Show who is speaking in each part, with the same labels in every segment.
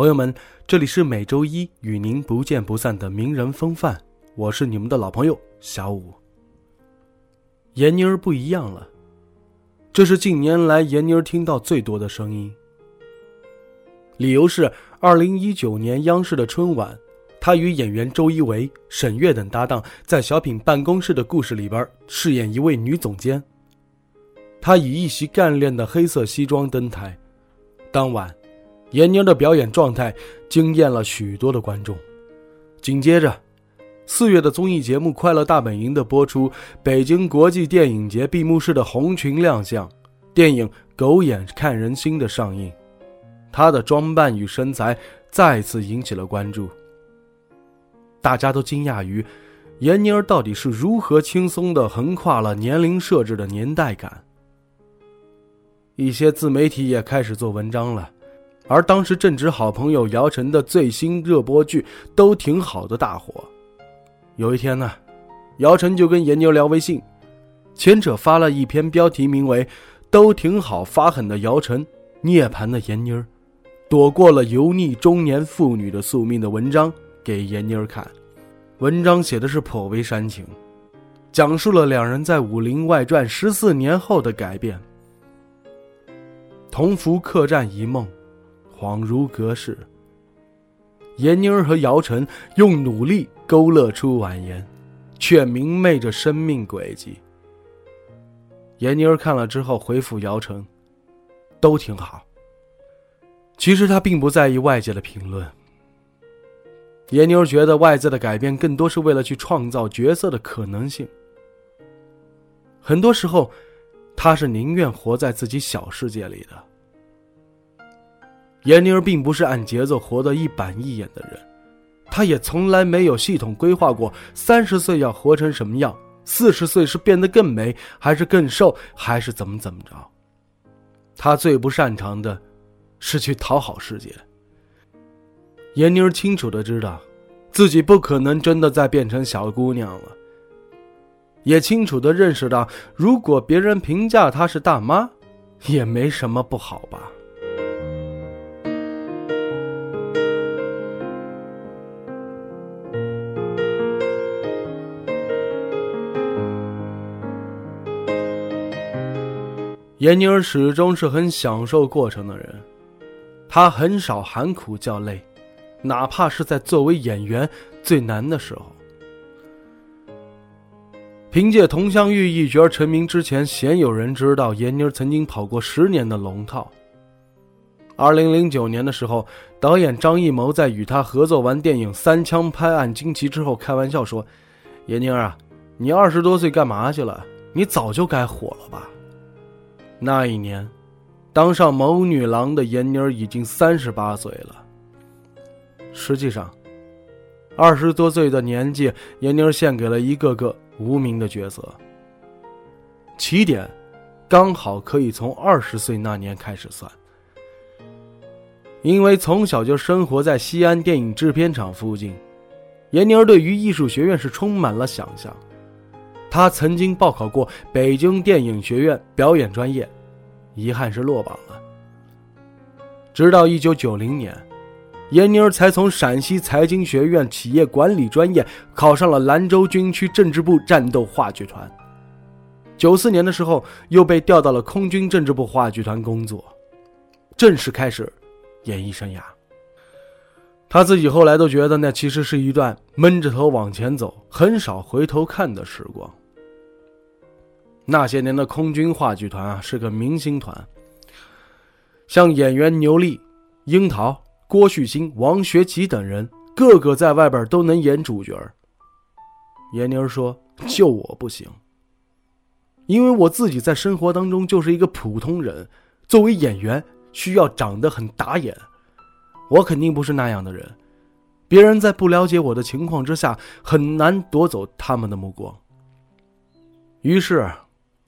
Speaker 1: 朋友们，这里是每周一与您不见不散的名人风范，我是你们的老朋友小五。闫妮儿不一样了，这是近年来闫妮儿听到最多的声音。理由是，二零一九年央视的春晚，她与演员周一围、沈月等搭档在小品《办公室的故事》里边饰演一位女总监。她以一袭干练的黑色西装登台，当晚。闫妮的表演状态惊艳了许多的观众。紧接着，四月的综艺节目《快乐大本营》的播出，北京国际电影节闭幕式的红裙亮相，电影《狗眼看人心》的上映，她的装扮与身材再次引起了关注。大家都惊讶于闫妮儿到底是如何轻松地横跨了年龄设置的年代感。一些自媒体也开始做文章了。而当时正值好朋友姚晨的最新热播剧都挺好的大火。有一天呢，姚晨就跟闫妮聊微信，前者发了一篇标题名为“都挺好发狠的姚晨，涅槃的闫妮儿，躲过了油腻中年妇女的宿命”的文章给闫妮儿看。文章写的是颇为煽情，讲述了两人在《武林外传》十四年后的改变。同福客栈一梦。恍如隔世。闫妮儿和姚晨用努力勾勒出婉言，却明媚着生命轨迹。闫妮儿看了之后回复姚晨：“都挺好。”其实她并不在意外界的评论。闫妮儿觉得外在的改变更多是为了去创造角色的可能性。很多时候，她是宁愿活在自己小世界里的。闫妮儿并不是按节奏活得一板一眼的人，她也从来没有系统规划过三十岁要活成什么样，四十岁是变得更美，还是更瘦，还是怎么怎么着。她最不擅长的，是去讨好世界。闫妮儿清楚的知道，自己不可能真的再变成小姑娘了，也清楚的认识到，如果别人评价她是大妈，也没什么不好吧。闫妮儿始终是很享受过程的人，她很少喊苦叫累，哪怕是在作为演员最难的时候。凭借《佟湘玉》一角成名之前，鲜有人知道闫妮儿曾经跑过十年的龙套。二零零九年的时候，导演张艺谋在与她合作完电影《三枪拍案惊奇》之后，开玩笑说：“闫妮儿啊，你二十多岁干嘛去了？你早就该火了吧。”那一年，当上谋女郎的闫妮儿已经三十八岁了。实际上，二十多岁的年纪，闫妮儿献给了一个个无名的角色。起点，刚好可以从二十岁那年开始算。因为从小就生活在西安电影制片厂附近，闫妮儿对于艺术学院是充满了想象。他曾经报考过北京电影学院表演专业，遗憾是落榜了。直到一九九零年，闫妮儿才从陕西财经学院企业管理专业考上了兰州军区政治部战斗话剧团。九四年的时候，又被调到了空军政治部话剧团工作，正式开始演艺生涯。他自己后来都觉得，那其实是一段闷着头往前走、很少回头看的时光。那些年的空军话剧团啊，是个明星团。像演员牛莉、樱桃、郭旭星、王学圻等人，个个在外边都能演主角。闫妮儿说：“就我不行，因为我自己在生活当中就是一个普通人，作为演员需要长得很打眼。我肯定不是那样的人。别人在不了解我的情况之下，很难夺走他们的目光。于是，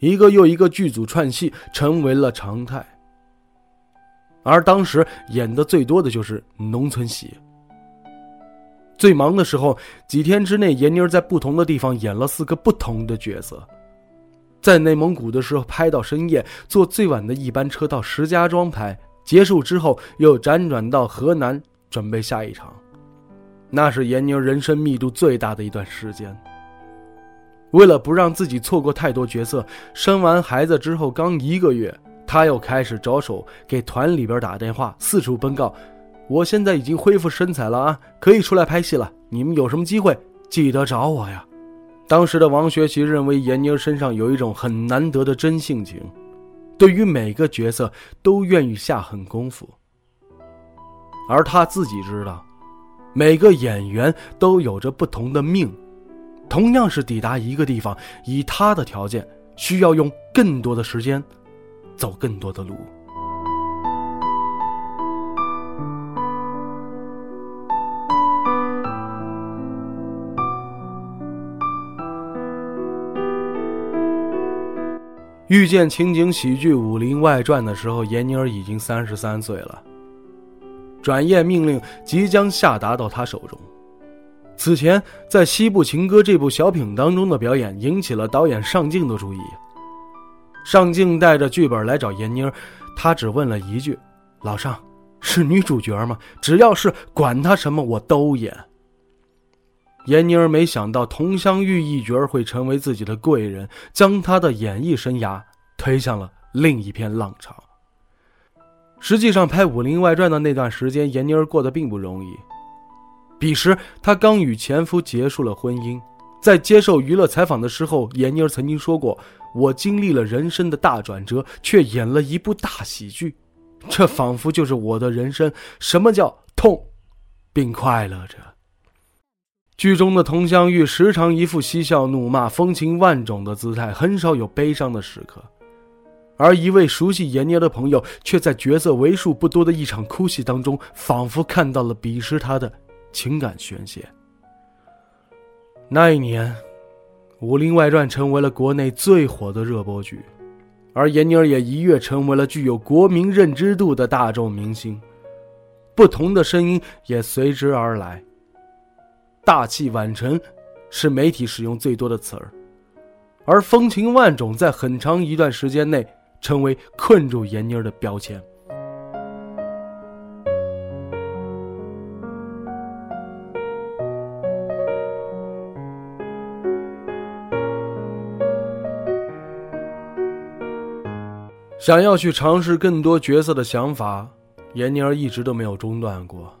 Speaker 1: 一个又一个剧组串戏成为了常态。而当时演的最多的就是农村戏。最忙的时候，几天之内，闫妮儿在不同的地方演了四个不同的角色。在内蒙古的时候拍到深夜，坐最晚的一班车到石家庄拍，结束之后又辗转到河南准备下一场。那是闫妮儿人生密度最大的一段时间。为了不让自己错过太多角色，生完孩子之后刚一个月，她又开始着手给团里边打电话，四处奔告。我现在已经恢复身材了啊，可以出来拍戏了。你们有什么机会，记得找我呀。当时的王学圻认为闫妮身上有一种很难得的真性情，对于每个角色都愿意下狠功夫。而他自己知道，每个演员都有着不同的命，同样是抵达一个地方，以他的条件，需要用更多的时间，走更多的路。遇见情景喜剧《武林外传》的时候，闫妮儿已经三十三岁了。转业命令即将下达到她手中。此前在《西部情歌》这部小品当中的表演引起了导演上镜的注意。上镜带着剧本来找闫妮儿，他只问了一句：“老尚，是女主角吗？只要是管他什么我都演。”闫妮儿没想到佟湘玉一角会成为自己的贵人，将她的演艺生涯推向了另一片浪潮。实际上，拍《武林外传》的那段时间，闫妮儿过得并不容易。彼时，她刚与前夫结束了婚姻。在接受娱乐采访的时候，闫妮儿曾经说过：“我经历了人生的大转折，却演了一部大喜剧，这仿佛就是我的人生。什么叫痛，并快乐着？”剧中的佟湘玉时常一副嬉笑怒骂、风情万种的姿态，很少有悲伤的时刻。而一位熟悉闫妮的朋友，却在角色为数不多的一场哭戏当中，仿佛看到了彼时她的情感宣泄。那一年，《武林外传》成为了国内最火的热播剧，而闫妮儿也一跃成为了具有国民认知度的大众明星。不同的声音也随之而来。大器晚成，是媒体使用最多的词儿，而风情万种在很长一段时间内成为困住闫妮儿的标签。想要去尝试更多角色的想法，闫妮儿一直都没有中断过。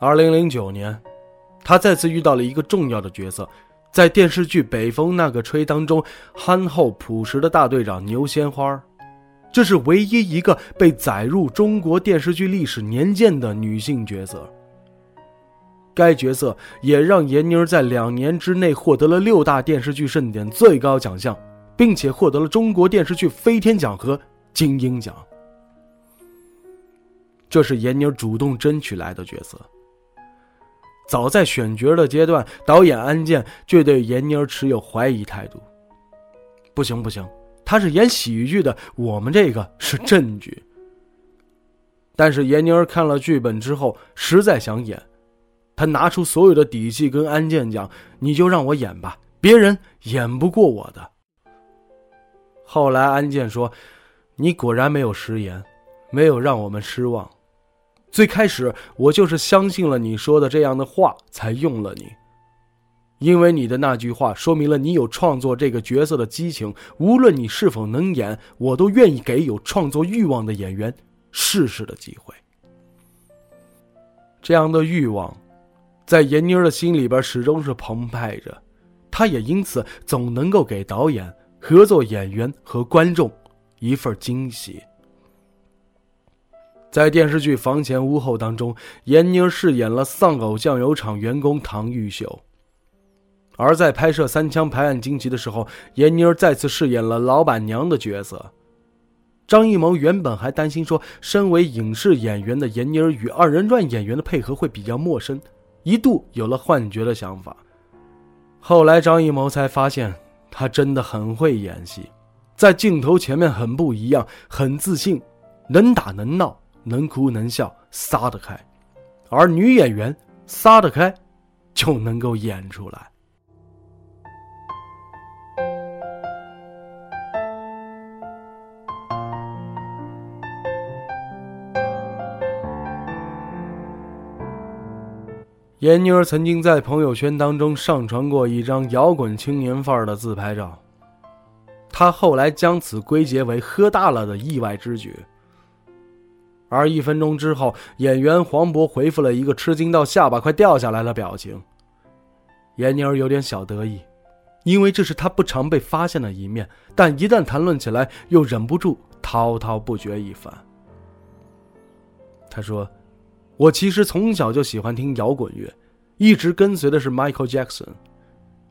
Speaker 1: 二零零九年。她再次遇到了一个重要的角色，在电视剧《北风那个吹》当中，憨厚朴实的大队长牛鲜花，这是唯一一个被载入中国电视剧历史年鉴的女性角色。该角色也让闫妮儿在两年之内获得了六大电视剧盛典最高奖项，并且获得了中国电视剧飞天奖和金鹰奖。这是闫妮主动争取来的角色。早在选角的阶段，导演安建就对闫妮持有怀疑态度。不行不行，她是演喜剧的，我们这个是正剧。但是闫妮看了剧本之后，实在想演，她拿出所有的底气跟安建讲：“你就让我演吧，别人演不过我的。”后来安建说：“你果然没有食言，没有让我们失望。”最开始我就是相信了你说的这样的话，才用了你。因为你的那句话说明了你有创作这个角色的激情，无论你是否能演，我都愿意给有创作欲望的演员试试的机会。这样的欲望，在闫妮儿的心里边始终是澎湃着，她也因此总能够给导演、合作演员和观众一份惊喜。在电视剧《房前屋后》当中，闫妮饰演了丧偶酱油厂员工唐玉秀；而在拍摄《三枪拍案惊奇》的时候，闫妮再次饰演了老板娘的角色。张艺谋原本还担心说，身为影视演员的闫妮与二人转演员的配合会比较陌生，一度有了幻觉的想法。后来张艺谋才发现，他真的很会演戏，在镜头前面很不一样，很自信，能打能闹，能哭能笑，撒得开。而女演员撒得开，就能够演出来。闫妮儿曾经在朋友圈当中上传过一张摇滚青年范儿的自拍照，她后来将此归结为喝大了的意外之举。而一分钟之后，演员黄渤回复了一个吃惊到下巴快掉下来的表情。闫妮儿有点小得意，因为这是她不常被发现的一面，但一旦谈论起来，又忍不住滔滔不绝一番。她说。我其实从小就喜欢听摇滚乐，一直跟随的是 Michael Jackson。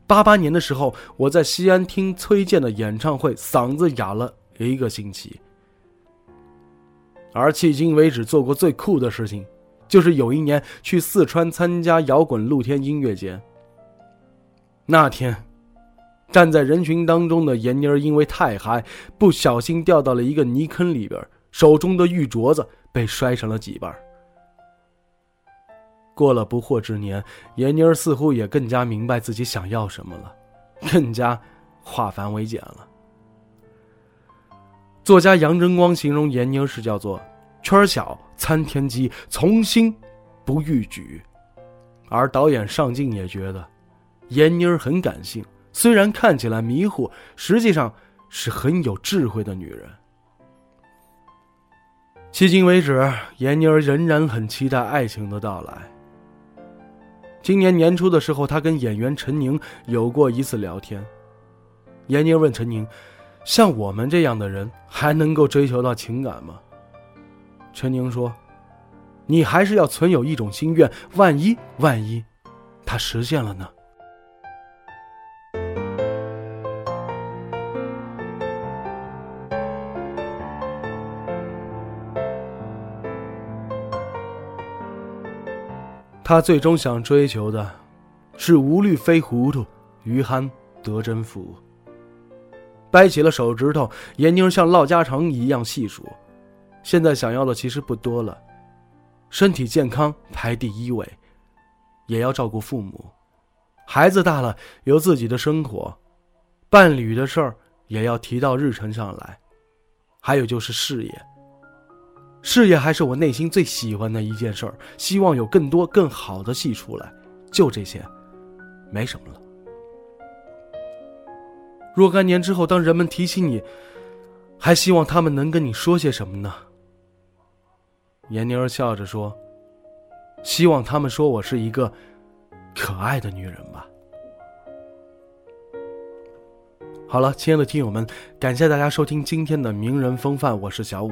Speaker 1: 八八年的时候，我在西安听崔健的演唱会，嗓子哑了一个星期。而迄今为止做过最酷的事情，就是有一年去四川参加摇滚露天音乐节。那天，站在人群当中的闫妮儿因为太嗨，不小心掉到了一个泥坑里边，手中的玉镯子被摔成了几瓣。过了不惑之年，闫妮儿似乎也更加明白自己想要什么了，更加化繁为简了。作家杨真光形容闫妮儿是叫做“圈小参天机，从心不逾矩”，而导演尚敬也觉得，闫妮儿很感性，虽然看起来迷糊，实际上是很有智慧的女人。迄今为止，闫妮儿仍然很期待爱情的到来。今年年初的时候，他跟演员陈宁有过一次聊天。闫妮问陈宁：“像我们这样的人，还能够追求到情感吗？”陈宁说：“你还是要存有一种心愿，万一万一，他实现了呢？”他最终想追求的，是无虑非糊涂，余憨得真福。掰起了手指头，闫妮像唠家常一样细数。现在想要的其实不多了，身体健康排第一位，也要照顾父母。孩子大了，有自己的生活，伴侣的事儿也要提到日程上来。还有就是事业。事业还是我内心最喜欢的一件事儿，希望有更多更好的戏出来，就这些，没什么了。若干年之后，当人们提起你，还希望他们能跟你说些什么呢？闫妮儿笑着说：“希望他们说我是一个可爱的女人吧。”好了，亲爱的听友们，感谢大家收听今天的名人风范，我是小五。